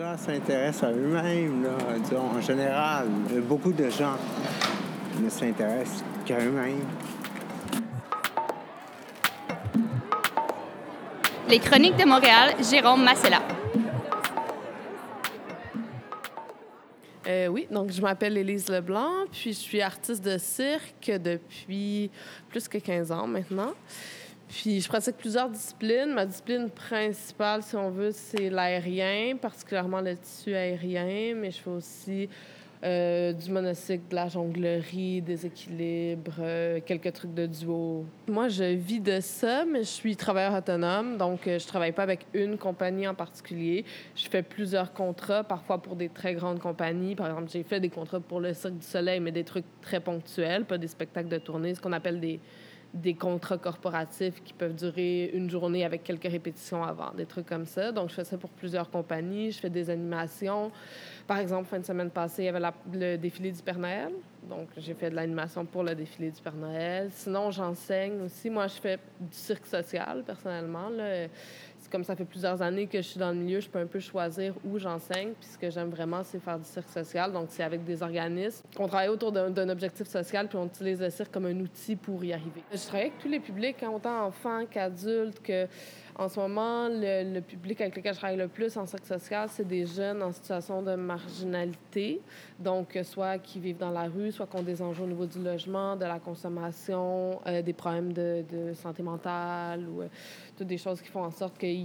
gens s'intéressent à eux-mêmes, disons, en général. Beaucoup de gens ne s'intéressent qu'à eux-mêmes. Les Chroniques de Montréal, Jérôme Massella. Euh, oui, donc je m'appelle Élise Leblanc, puis je suis artiste de cirque depuis plus que 15 ans maintenant. Puis je pratique plusieurs disciplines. Ma discipline principale, si on veut, c'est l'aérien, particulièrement le tissu aérien, mais je fais aussi euh, du monocycle, de la jonglerie, des équilibres, euh, quelques trucs de duo. Moi, je vis de ça, mais je suis travailleur autonome, donc euh, je travaille pas avec une compagnie en particulier. Je fais plusieurs contrats, parfois pour des très grandes compagnies. Par exemple, j'ai fait des contrats pour le Cirque du Soleil, mais des trucs très ponctuels, pas des spectacles de tournée, ce qu'on appelle des des contrats corporatifs qui peuvent durer une journée avec quelques répétitions avant, des trucs comme ça. Donc, je fais ça pour plusieurs compagnies. Je fais des animations. Par exemple, fin de semaine passée, il y avait le défilé du Père Noël. Donc, j'ai fait de l'animation pour le défilé du Père Noël. Sinon, j'enseigne aussi. Moi, je fais du cirque social, personnellement. Là comme ça fait plusieurs années que je suis dans le milieu, je peux un peu choisir où j'enseigne. Puis ce que j'aime vraiment, c'est faire du cirque social. Donc, c'est avec des organismes. On travaille autour d'un objectif social, puis on utilise le cirque comme un outil pour y arriver. Je travaille avec tous les publics, hein, autant enfants qu'adultes, que en ce moment, le, public avec lequel je travaille le plus en cirque social, c'est des jeunes en situation de marginalité. Donc, soit qui vivent dans la rue, soit qui ont des enjeux au niveau du logement, de la consommation, euh, des problèmes de, santé mentale ou euh, toutes des choses qui font en sorte qu'ils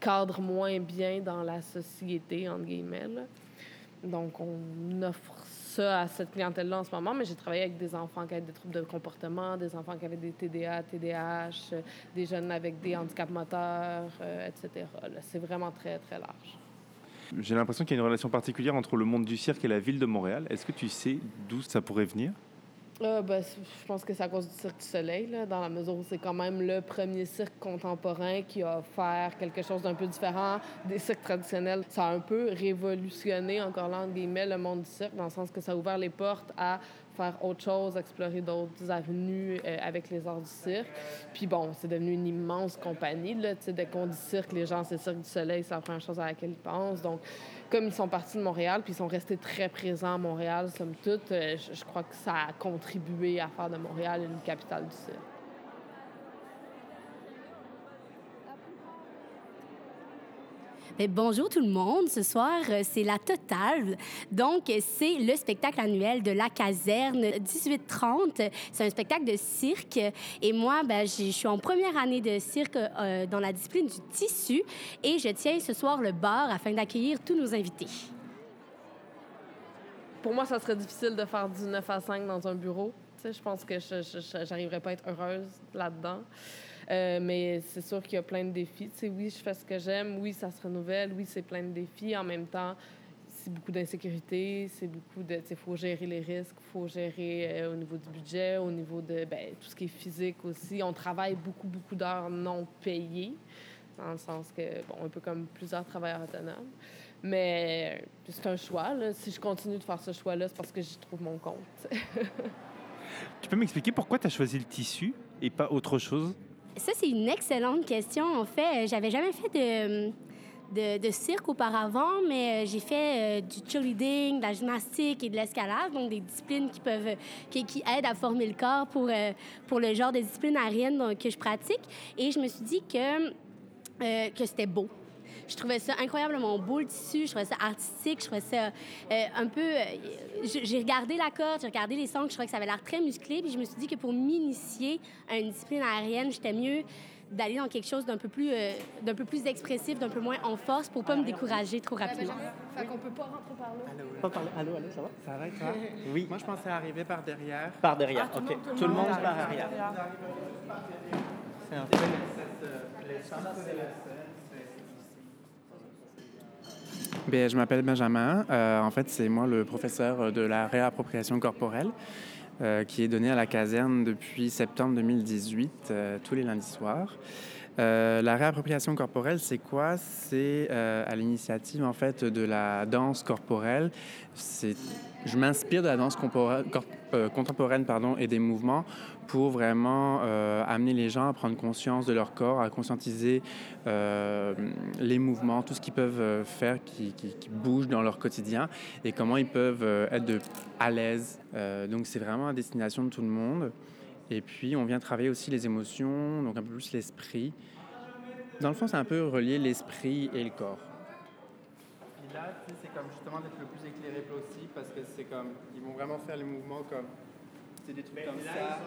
cadrent moins bien dans la société, entre guillemets. Donc, on offre ça à cette clientèle-là en ce moment, mais j'ai travaillé avec des enfants qui avaient des troubles de comportement, des enfants qui avaient des TDA, TDAH, des jeunes avec des handicaps moteurs, euh, etc. C'est vraiment très, très large. J'ai l'impression qu'il y a une relation particulière entre le monde du cirque et la ville de Montréal. Est-ce que tu sais d'où ça pourrait venir? Ben, je pense que c'est à cause du Cirque du Soleil, là, dans la mesure où c'est quand même le premier cirque contemporain qui a offert quelque chose d'un peu différent des cirques traditionnels. Ça a un peu révolutionné, encore là, le monde du cirque, dans le sens que ça a ouvert les portes à faire autre chose, explorer d'autres avenues euh, avec les arts du cirque. Puis bon, c'est devenu une immense compagnie. Là, dès qu'on dit cirque, les gens, c'est Cirque du Soleil, c'est la première chose à laquelle ils pensent. Donc, comme ils sont partis de Montréal, puis ils sont restés très présents à Montréal, somme toute, euh, je crois que ça a contribué à faire de Montréal une capitale du cirque. Bonjour tout le monde. Ce soir, euh, c'est la totale. Donc, c'est le spectacle annuel de la caserne 1830. C'est un spectacle de cirque. Et moi, ben, je suis en première année de cirque euh, dans la discipline du tissu. Et je tiens ce soir le bar afin d'accueillir tous nos invités. Pour moi, ça serait difficile de faire du 9 à 5 dans un bureau. je pense que je pas à être heureuse là-dedans. Euh, mais c'est sûr qu'il y a plein de défis. Tu sais, oui, je fais ce que j'aime. Oui, ça se renouvelle. Oui, c'est plein de défis. En même temps, c'est beaucoup d'insécurité. C'est beaucoup de... Il faut gérer les risques. Il faut gérer euh, au niveau du budget, au niveau de ben, tout ce qui est physique aussi. On travaille beaucoup, beaucoup d'heures non payées, dans le sens que, bon, un peu comme plusieurs travailleurs autonomes. Mais c'est un choix. Là. Si je continue de faire ce choix-là, c'est parce que j'y trouve mon compte. tu peux m'expliquer pourquoi tu as choisi le tissu et pas autre chose? Ça, c'est une excellente question. En fait, euh, j'avais jamais fait de, de, de, cirque auparavant, mais euh, j'ai fait euh, du cheerleading, de la gymnastique et de l'escalade, donc des disciplines qui peuvent qui, aident à former le corps pour, pour le genre de discipline aérienne que je pratique. Et je me suis dit que, que c'était beau. Je trouvais ça incroyablement beau, le tissu. Je trouvais ça artistique. Je trouvais ça euh, un peu... Euh, j'ai regardé la corde, j'ai regardé les sons, je trouvais que ça avait l'air très musclé. Puis je me suis dit que pour m'initier à une discipline aérienne, j'étais mieux d'aller dans quelque chose d'un peu plus euh, d'un peu plus expressif, d'un peu moins en force pour pas me décourager trop rapidement. Fait qu'on peut pas rentrer par là. Allô, Pas par là. Allô, allô, ça va? Ça va toi? Oui. Moi, je pensais arriver par derrière. Par derrière, ah, OK. Tout le monde, par arrière. C'est un peu Bien, je m'appelle Benjamin. Euh, en fait, c'est moi le professeur de la réappropriation corporelle euh, qui est donné à la caserne depuis septembre 2018, euh, tous les lundis soirs. La réappropriation corporelle, c'est quoi? C'est à l'initiative en fait de la danse corporelle. C'est, je m'inspire de la danse euh, contemporaine pardon, et des mouvements pour vraiment amener les gens à prendre conscience de leur corps, à conscientiser les mouvements, tout ce qu'ils peuvent faire qui, bouge dans leur quotidien et comment ils peuvent être à l'aise. donc c'est vraiment à destination de tout le monde. Et puis, on vient travailler aussi les émotions, donc un peu plus l'esprit. Dans le fond, c'est un peu relier l'esprit et le corps. Là, c'est comme justement d'être le plus éclairé possible parce que c'est comme, ils vont vraiment faire les mouvements comme, c'est des trucs comme ça.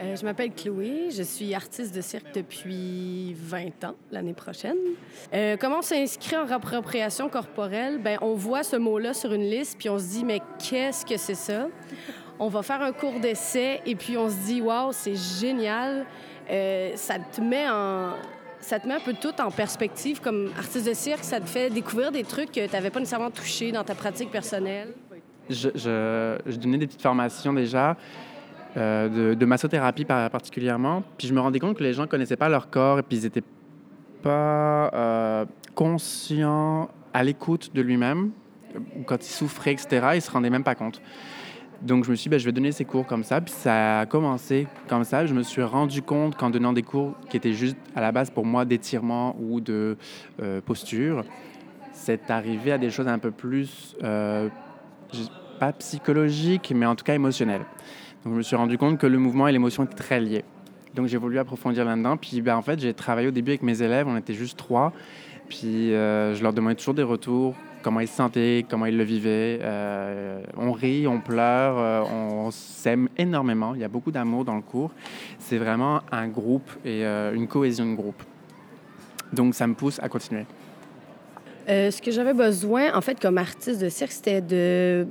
Euh, je m'appelle Chloé, je suis artiste de cirque depuis 20 ans, l'année prochaine. Euh, comment on s'inscrit en appropriation corporelle? Ben, on voit ce mot-là sur une liste, puis on se dit, mais qu'est-ce que c'est ça? on va faire un cours d'essai et puis on se dit, waouh, c'est génial. Euh, ça te met en. Ça te met un peu tout en perspective comme artiste de cirque. Ça te fait découvrir des trucs que tu n'avais pas nécessairement touchés dans ta pratique personnelle? Je, donnais des petites formations déjà euh, de, massothérapie particulièrement. Puis je me rendais compte que les gens ne connaissaient pas leur corps et puis ils n'étaient pas euh, conscients à l'écoute de lui-même. Quand ils souffraient, etc., ils se rendaient même pas compte. Donc je me suis dit, ben, je vais donner ces cours comme ça. Puis ça a commencé comme ça. Je me suis rendu compte qu'en donnant des cours qui étaient juste à la base pour moi d'étirement ou de euh, posture, c'est arrivé à des choses un peu plus, euh, pas psychologiques, mais en tout cas émotionnelles. Donc je me suis rendu compte que le mouvement et l'émotion étaient très liés. Donc j'ai voulu approfondir là-dedans. Puis ben, en fait, j'ai travaillé au début avec mes élèves, on était juste trois. Puis euh, je leur demandais toujours des retours comment ils se sentaient, comment ils le vivaient. Euh, on rit, on pleure, euh, on s'aime énormément. Il y a beaucoup d'amour dans le cours. C'est vraiment un groupe et euh, une cohésion de groupe. Donc, ça me pousse à continuer. ce que j'avais besoin, en fait, comme artiste de cirque, c'était de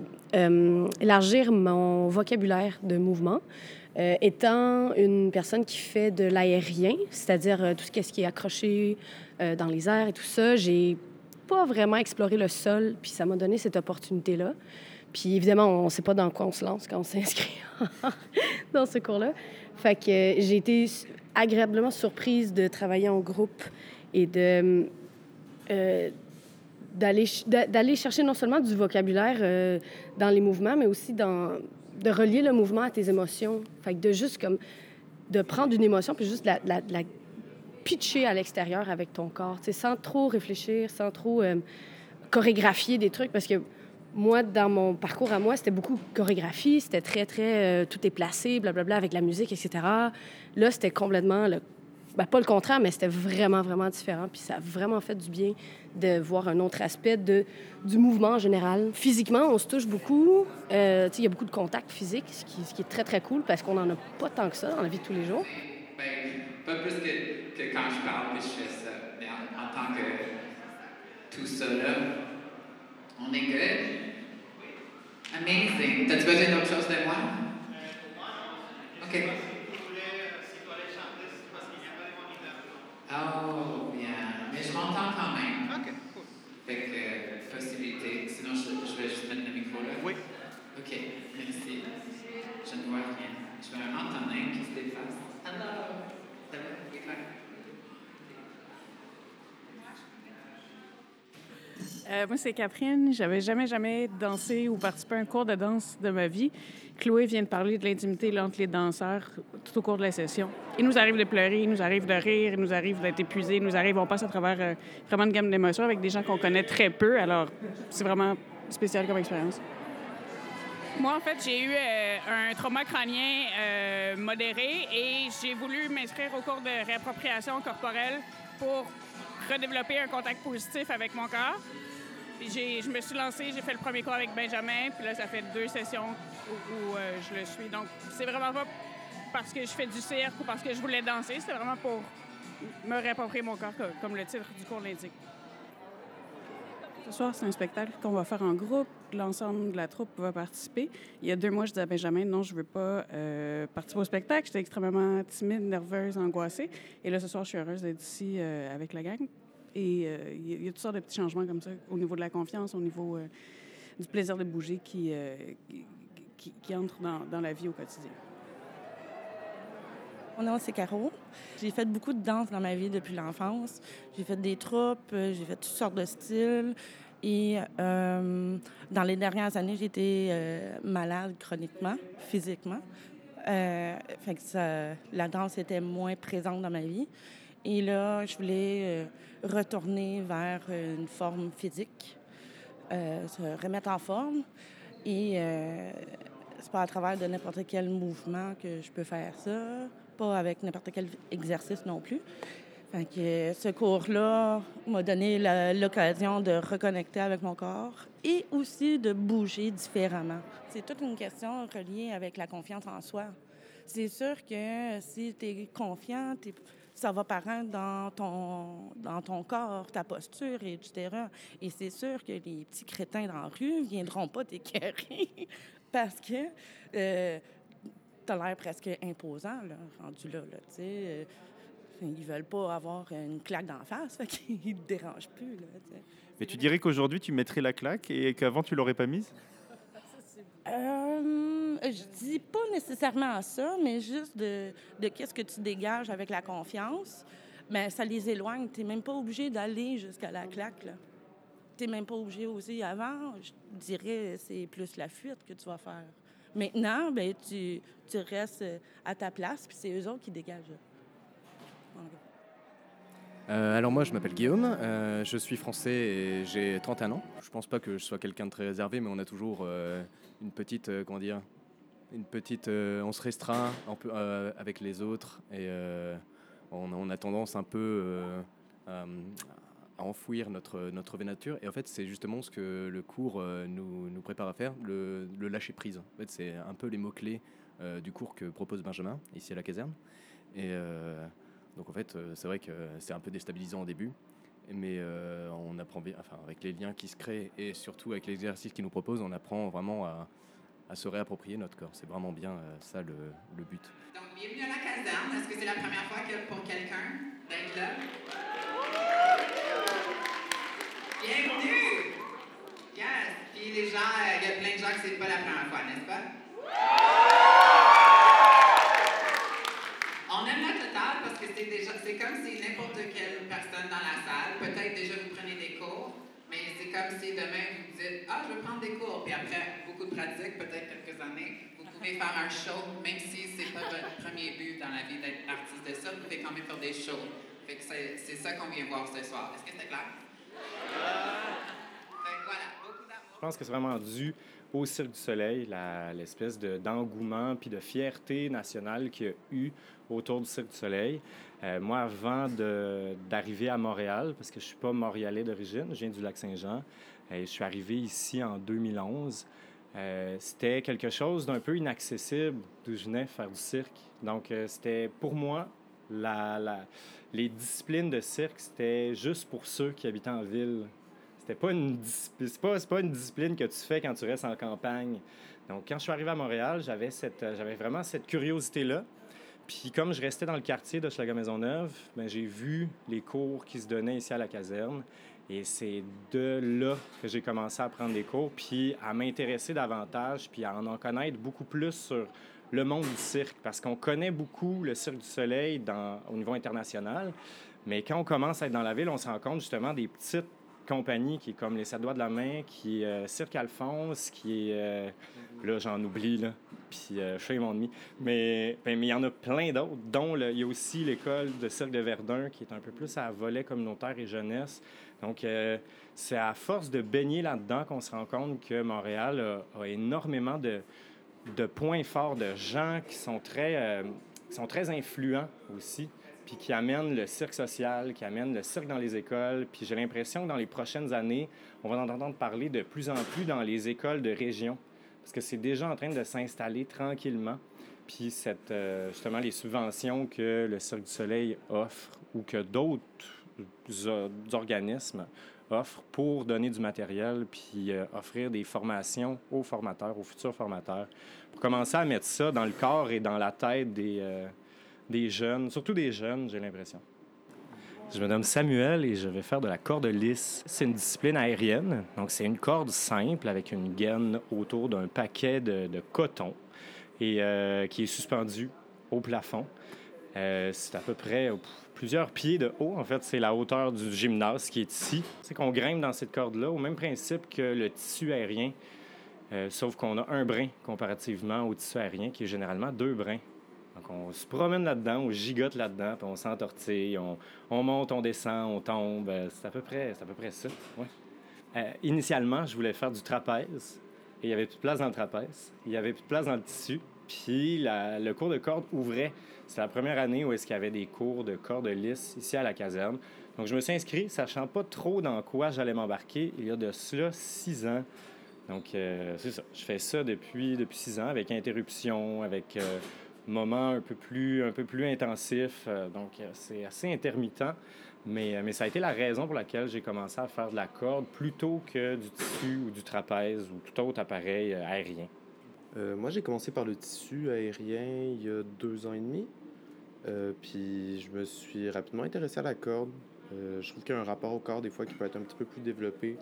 élargir mon vocabulaire de mouvement. étant une personne qui fait de l'aérien, c'est-à-dire tout ce qui est accroché dans les airs et tout ça, j'ai pas vraiment exploré le sol, puis ça m'a donné cette opportunité-là. Puis évidemment, on ne sait pas dans quoi on se lance quand on s'inscrit dans ce cours-là. Fait que j'ai été agréablement surprise de travailler en groupe et de euh, d'aller chercher non seulement du vocabulaire euh, dans les mouvements, mais aussi dans, de relier le mouvement à tes émotions. Fait que de juste comme de prendre une émotion puis juste la pitcher à l'extérieur avec ton corps, sans trop réfléchir, sans trop euh, chorégraphier des trucs. Parce que moi, dans mon parcours à moi, c'était beaucoup chorégraphie, c'était très, très... Euh, tout est placé, blablabla, avec la musique, etc. Là, c'était complètement... Le, ben, pas le contraire, mais c'était vraiment, vraiment différent. Puis ça a vraiment fait du bien de voir un autre aspect de, du mouvement en général. Physiquement, on se touche beaucoup. Euh, il y a beaucoup de contacts physiques, ce qui, est très, très cool parce qu'on n'en a pas tant que ça dans la vie de tous les jours. Pas plus que, que, quand je parle que je fais ça. Mais en, en tant que tout ça là, on est good? Amazing. T'as-tu besoin d'autre chose de moi? OK. Oh, bien. Mais je m'entends quand même. OK, cool. Fait que, possibilité. Sinon, je, je vais juste mettre le micro là. Oui. OK, merci. Je ne vois rien. Je vais vraiment entendre un qui se déface. Hello. Euh, moi, c'est Catherine. J'avais jamais, jamais dansé ou participé à un cours de danse de ma vie. Chloé vient de parler de l'intimité entre les danseurs tout au cours de la session. Il nous arrive de pleurer, il nous arrive de rire, il nous arrive d'être épuisé, il nous arrive, on passe à travers euh, vraiment une gamme d'émotions avec des gens qu'on connaît très peu. Alors, c'est vraiment spécial comme expérience. Moi, en fait, j'ai eu euh, un trauma crânien modéré et j'ai voulu m'inscrire au cours de réappropriation corporelle pour redévelopper un contact positif avec mon corps. je me suis lancée, j'ai fait le premier cours avec Benjamin, puis là, ça fait deux sessions où, euh, je le suis. Donc, c'est vraiment pas parce que je fais du cirque ou parce que je voulais danser, c'est vraiment pour me réapproprier mon corps, comme le titre du cours l'indique. Ce soir, c'est un spectacle qu'on va faire en groupe. L'ensemble de la troupe va participer. Il y a deux mois, je disais à Benjamin, non, je ne veux pas euh, participer au spectacle. J'étais extrêmement timide, nerveuse, angoissée. Et là, ce soir, je suis heureuse d'être ici euh, avec la gang. Et euh, il y, a toutes sortes de petits changements comme ça au niveau de la confiance, au niveau du plaisir de bouger qui, qui, dans, dans la vie au quotidien. Nom, c'est Caro. J'ai fait beaucoup de danse dans ma vie depuis l'enfance. J'ai fait des troupes, euh, j'ai fait toutes sortes de styles. Et euh, dans les dernières années, été euh, malade chroniquement, physiquement. Fait que la danse était moins présente dans ma vie. Et là, je voulais retourner vers une forme physique, se remettre en forme. Et c'est pas à travers de n'importe quel mouvement que je peux faire ça, pas avec n'importe quel exercice non plus. Fait que ce cours-là m'a donné l'occasion de reconnecter avec mon corps et aussi de bouger différemment. C'est toute une question reliée avec la confiance en soi. C'est sûr que si tu es confiant, ça va paraître dans ton, dans ton corps, ta posture, etc. Et c'est sûr que les petits crétins dans la rue ne viendront pas t'écœurer parce que euh, as l'air presque imposant, là, rendu là. là tu sais. Euh, ils veulent pas avoir une claque d'en face, fait qu'ils ne te dérangent plus. Là. Mais tu dirais qu'aujourd'hui, tu mettrais la claque et qu'avant, tu l'aurais pas mise? Euh, je dis pas nécessairement ça, mais juste de, de qu'est-ce que tu dégages avec la confiance. Mais ça les éloigne. Tu n'es même pas obligé d'aller jusqu'à la claque. Tu n'es même pas obligé aussi avant. Je dirais c'est plus la fuite que tu vas faire. Maintenant, ben, tu, tu restes à ta place, puis c'est eux autres qui dégagent. Euh, alors moi, je m'appelle Guillaume, euh, je suis français et j'ai 31 ans. Je pense pas que je sois quelqu'un de très réservé, mais on a toujours euh, une petite, euh, comment dire, une petite, euh, on se restreint un peu euh, avec les autres et euh, on, on a tendance un peu euh, à, à enfouir notre, notre vraie nature. Et en fait, c'est justement ce que le cours euh, nous, nous prépare à faire, le, le lâcher prise. En fait, c'est un peu les mots-clés euh, du cours que propose Benjamin, ici à la caserne. Et euh, donc en fait, c'est vrai que c'est un peu déstabilisant au début, mais on apprend bien, enfin avec les liens qui se créent et surtout avec l'exercice qu'il nous propose, on apprend vraiment à, à se réapproprier notre corps. C'est vraiment bien ça le, le but. Donc, bienvenue à la caserne. Est-ce que c'est la première fois que pour quelqu'un d'être là? Bienvenue! Yes! Puis les euh, il y a plein de gens que c'est pas la première fois, n'est-ce pas? On aime la totale parce que c'est déjà, c'est comme si n'importe quelle personne dans la salle, peut-être déjà vous prenez des cours, mais c'est comme si demain vous dites Ah, je veux prendre des cours. Puis après beaucoup de pratique, peut-être quelques années, vous pouvez faire un show, même si c'est pas votre premier but dans la vie d'être artiste de ça, vous pouvez quand même faire des shows. Fait que c'est ça qu'on vient voir ce soir. Est-ce que c'est clair? Je pense que c'est vraiment dû au Cirque du Soleil, l'espèce de- d'engouement puis de fierté nationale qu'il y a eu autour du Cirque du Soleil. Euh, moi, avant de- d'arriver à Montréal, parce que je suis pas montréalais d'origine, je viens du Lac-Saint-Jean, et je suis arrivé ici en 2011. Euh, c'était quelque chose d'un peu inaccessible d'où je venais faire du cirque. Donc, euh, c'était pour moi, la, la- les disciplines de cirque, c'était juste pour ceux qui habitaient en ville. C'était pas une c'est pas, pas une discipline que tu fais quand tu restes en campagne. Donc, quand je suis arrivé à Montréal, j'avais, cette, euh, j'avais vraiment cette curiosité-là. Puis, comme je restais dans le quartier de Schlager-Maisonneuve, ben, j'ai vu les cours qui se donnaient ici à la caserne. Et c'est de là que j'ai commencé à prendre des cours, puis à m'intéresser davantage, puis à en connaître beaucoup plus sur le monde du cirque, parce qu'on connaît beaucoup le Cirque du Soleil au niveau international, mais quand on commence à être dans la ville, on se rend compte justement des petites compagnies qui est comme les Sept Doigts de la Main, qui est euh, Cirque Alphonse, qui est... euh, là, j'en oublie, là. Puis euh, shame on me. Mais ben, mais il y en a plein d'autres, dont il y a aussi l'école de Cirque de Verdun, qui est un peu plus à volet communautaire et jeunesse. Donc, euh, c'est à force de baigner là-dedans qu'on se rend compte que Montréal a énormément de, de points forts, de gens qui sont très, euh, qui sont très influents aussi, puis qui amènent le cirque social, qui amènent le cirque dans les écoles. Puis j'ai l'impression que dans les prochaines années, on va en entendre parler de plus en plus dans les écoles de région, parce que c'est déjà en train de s'installer tranquillement. Puis cette, euh, justement, les subventions que le Cirque du Soleil offre ou que d'autres o- organismes offrent pour donner du matériel puis euh, offrir des formations aux formateurs, aux futurs formateurs, pour commencer à mettre ça dans le corps et dans la tête des, euh, des jeunes, surtout des jeunes, j'ai l'impression. Je me nomme Samuel et je vais faire de la corde lisse. C'est une discipline aérienne, donc c'est une corde simple avec une gaine autour d'un paquet de, de coton et euh, qui est suspendue au plafond. Euh, c'est à peu près plusieurs pieds de haut. En fait, c'est la hauteur du gymnase qui est ici. C'est qu'on grimpe dans cette corde-là au même principe que le tissu aérien, euh, sauf qu'on a un brin comparativement au tissu aérien qui est généralement deux brins. Donc, on se promène là-dedans, on gigote là-dedans, puis on s'entortille, on, on, monte, on descend, on tombe. Euh, c'est à peu près, à peu près ça. Ouais. initialement, je voulais faire du trapèze, et il n'y avait plus de place dans le trapèze. Il n'y avait plus de place dans le tissu. Puis le cours de corde ouvrait. C'est la première année où est-ce qu'il y avait des cours de corde lisse ici à la caserne. Donc, je me suis inscrit, sachant pas trop dans quoi j'allais m'embarquer, il y a de cela six ans. Donc, euh, c'est ça. Je fais ça depuis, depuis six ans, avec interruption, avec euh, moments un peu plus, un peu plus intensifs. Euh, donc, c'est assez intermittent. Mais, mais ça a été la raison pour laquelle j'ai commencé à faire de la corde plutôt que du tissu ou du trapèze ou tout autre appareil aérien. Euh, moi, j'ai commencé par le tissu aérien il y a deux ans et demi. Euh, puis je me suis rapidement intéressé à la corde. Euh, je trouve qu'il y a un rapport au corps des fois qui peut être un petit peu plus développé.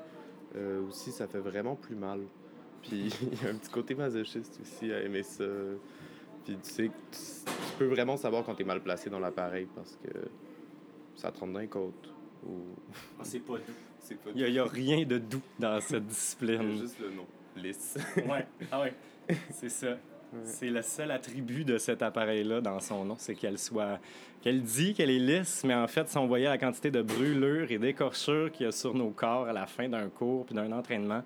aussi, ça fait vraiment plus mal. Puis il y a un petit côté masochiste aussi à aimer ça. Puis tu sais, tu, peux vraiment savoir quand tu es mal placé dans l'appareil parce que ça te rentre dans les côtes. Ou... Ah, c'est pas doux. Il n'y a, a, rien de doux dans cette discipline. juste le nom. Lisse. ouais. Ah ouais. C'est ça. C'est le seul attribut de cet appareil-là dans son nom, c'est qu'elle soit. qu'elle dit qu'elle est lisse, mais en fait, si on voyait la quantité de brûlures et d'écorchures qu'il y a sur nos corps à la fin d'un cours puis d'un entraînement,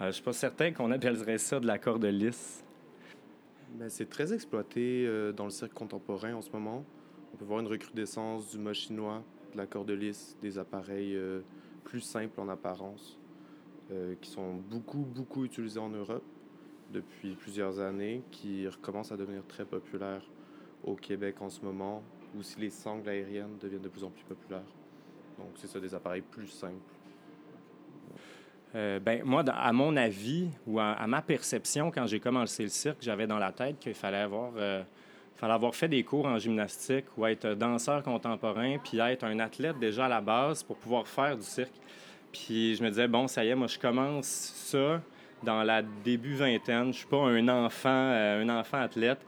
euh, je suis pas certain qu'on appellerait ça de la corde lisse. Ben, c'est très exploité euh, dans le cirque contemporain en ce moment. On peut voir une recrudescence du mot chinois, de la corde lisse, des appareils euh, plus simples en apparence, qui sont beaucoup, beaucoup utilisés en Europe depuis plusieurs années qui recommence à devenir très populaire au Québec en ce moment, ou si les sangles aériennes deviennent de plus en plus populaires. Donc, c'est ça, des appareils plus simples. Euh, ben, moi, à mon avis, ou à, ma perception, quand j'ai commencé le cirque, j'avais dans la tête qu'il fallait avoir, euh, fallait avoir fait des cours en gymnastique ou être danseur contemporain, puis être un athlète déjà à la base pour pouvoir faire du cirque. Puis je me disais, bon, ça y est, moi, je commence ça dans la début vingtaine. Je suis pas un enfant, euh, un enfant athlète.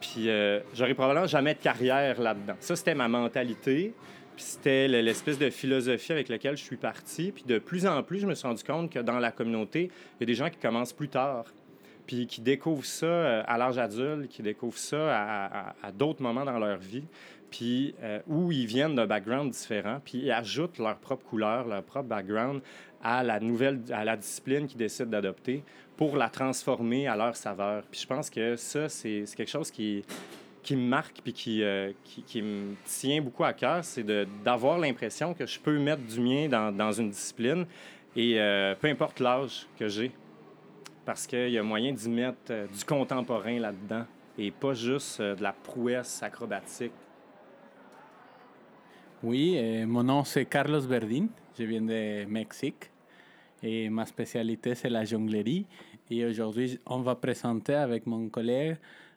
Puis euh, j'aurais probablement jamais de carrière là-dedans. Ça, c'était ma mentalité. Puis c'était l'espèce de philosophie avec laquelle je suis parti. Puis de plus en plus, je me suis rendu compte que dans la communauté, il y a des gens qui commencent plus tard. Puis qui découvrent ça euh, à l'âge adulte, qui découvrent ça à, à, d'autres moments dans leur vie. Puis où ils viennent d'un background différent. Puis ils ajoutent leur propre couleur, leur propre background à la nouvelle, à la discipline qu'ils décident d'adopter pour la transformer à leur saveur. Puis je pense que ça, c'est quelque chose qui, qui me marque puis qui, euh, qui, qui, me tient beaucoup à cœur, c'est d'avoir l'impression que je peux mettre du mien dans, dans une discipline et euh, peu importe l'âge que j'ai, parce qu'il y a moyen d'y mettre euh, du contemporain là-dedans et pas juste de la prouesse acrobatique. Oui, mon nom c'est Carlos Verdín. Je viens de Mexique et ma spécialité c'est la jonglerie. Et aujourd'hui, on va présenter avec mon collègue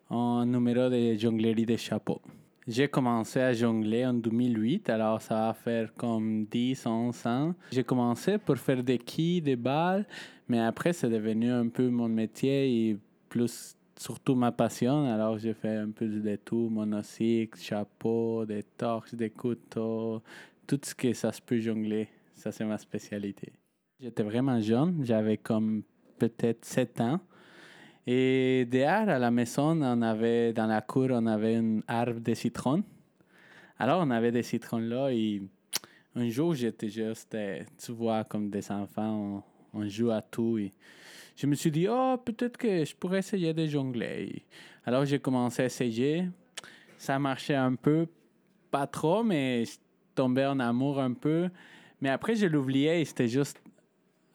un numéro de jonglerie de chapeau. J'ai commencé à jongler en 2008, alors ça va faire comme 10, 11 ans. J'ai commencé pour faire des quilles, des balles, mais après c'est devenu un peu mon métier et plus surtout ma passion. Alors j'ai fait un peu de tout, monocycle, chapeau, des torches, des couteaux, tout ce que ça se peut jongler. Ça, c'est ma spécialité. J'étais vraiment jeune, j'avais comme peut-être 7 ans. Et dehors, à la maison, on avait, dans la cour, on avait un arbre de citron. Alors, on avait des citrons là et un jour, j'étais juste, euh, tu vois, comme des enfants, on, joue à tout. Je me suis dit, oh, peut-être que je pourrais essayer de jongler. Alors, j'ai commencé à essayer. Ça marchait un peu, pas trop, mais je tombais en amour un peu. Mais après, je l'oubliais et c'était juste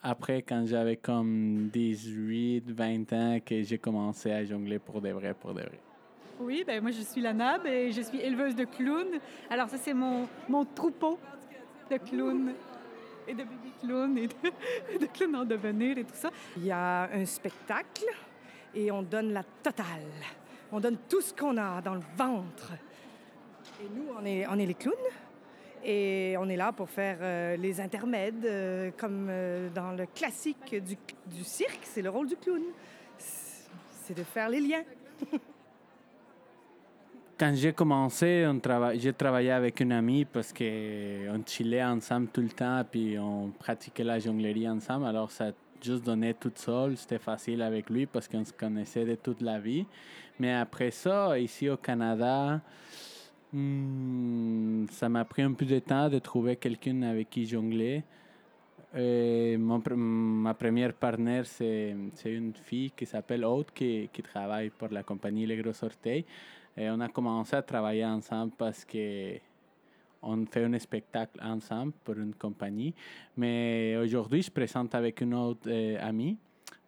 après, quand j'avais comme 18, 20 ans, que j'ai commencé à jongler pour de vrai, pour de vrai. Oui, ben moi je suis la NAB et je suis éleveuse de clowns. Alors ça c'est mon, mon troupeau de clowns et de bébés clowns et de, de, clowns en devenir et tout ça. Il y a un spectacle et on donne la totale. On donne tout ce qu'on a dans le ventre. Et nous, on est, on est les clowns. Et on est là pour faire euh, les intermèdes, euh, comme euh, dans le classique du, du cirque, c'est le rôle du clown. C'est de faire les liens. quand j'ai commencé, on trava... j'ai travaillé avec une amie parce qu'on chillait ensemble tout le temps, puis on pratiquait la jonglerie ensemble. Alors, ça juste donné tout seul. C'était facile avec lui parce qu'on se connaissait de toute la vie. Mais après ça, ici au Canada, hmm, ça m'a pris un peu de temps de trouver quelqu'un avec qui jongler. Ma première partenaire, c'est une fille qui s'appelle qui, qui, travaille pour la compagnie Les Gros Orteils. Et on a commencé à travailler ensemble parce que on fait un spectacle ensemble pour une compagnie. Mais aujourd'hui, je présente avec une autre euh, amie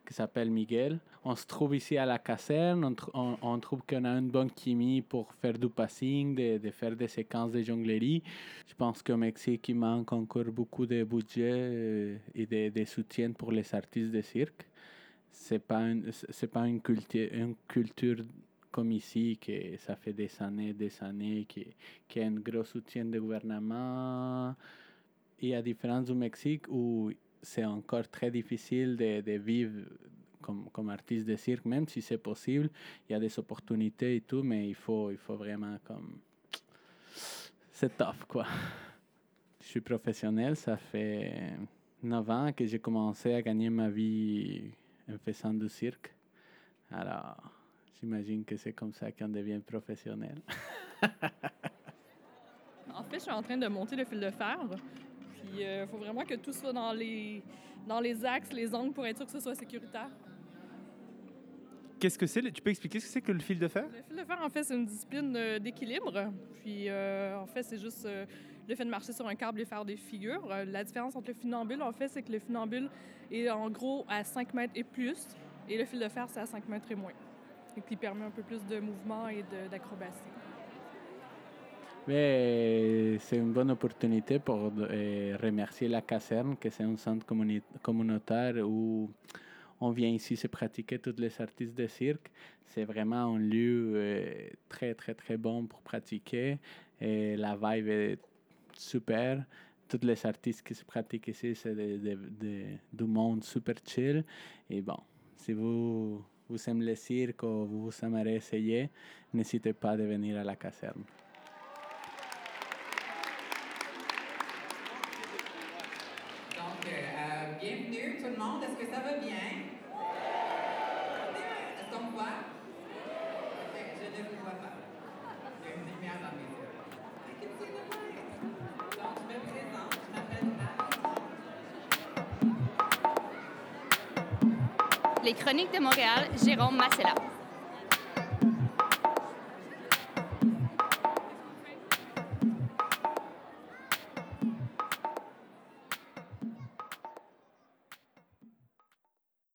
qui s'appelle Miguel. On se trouve ici à la caserne. On, trouve qu'on a une bonne chimie pour faire du passing, de, faire des séquences de jonglerie. Je pense qu'au Mexique, il manque encore beaucoup de budget euh, et de, soutien pour les artistes de cirque. Ce n'est pas, une, pas une culture comme ici, que ça fait des années, des années, qu'il y a un gros soutien du gouvernement. Et à différence du Mexique, où c'est encore très difficile de, de vivre comme, comme, artiste de cirque, même si c'est possible, il y a des opportunités et tout, mais il faut, il faut vraiment comme... C'est tough, quoi. Je suis professionnel, ça fait 9 ans que j'ai commencé à gagner ma vie en faisant du cirque. Alors, J'imagine que c'est comme ça qu'on devient professionnel. en fait, je suis en train de monter le fil de fer. Puis il euh, faut vraiment que tout soit dans les, dans les axes, les angles pour être sûr que ce soit sécuritaire. Qu'est-ce que c'est? Tu peux expliquer ce que c'est que le fil de fer? Le fil de fer, en fait, c'est une discipline euh, d'équilibre. Puis, euh, en fait, c'est juste le fait de marcher sur un câble et faire des figures. la différence entre le funambule, en fait, c'est que le funambule est en gros à 5 mètres et plus, et le fil de fer, c'est à 5 mètres et moins qui permet un peu plus de mouvement et d'acrobatie. C'est une bonne opportunité pour euh, remercier la caserne, que c'est un centre communautaire où on vient ici se pratiquer tous les artistes de cirque. C'est vraiment un lieu euh, très, très, très bon pour pratiquer. La vibe est super. Tous les artistes qui se pratiquent ici, c'est du monde super chill. Et bon, si vous vous aimez le cirque ou vous aimeriez essayer, pas de venir à la caserne. Les Chroniques de Montréal, Jérôme Massella.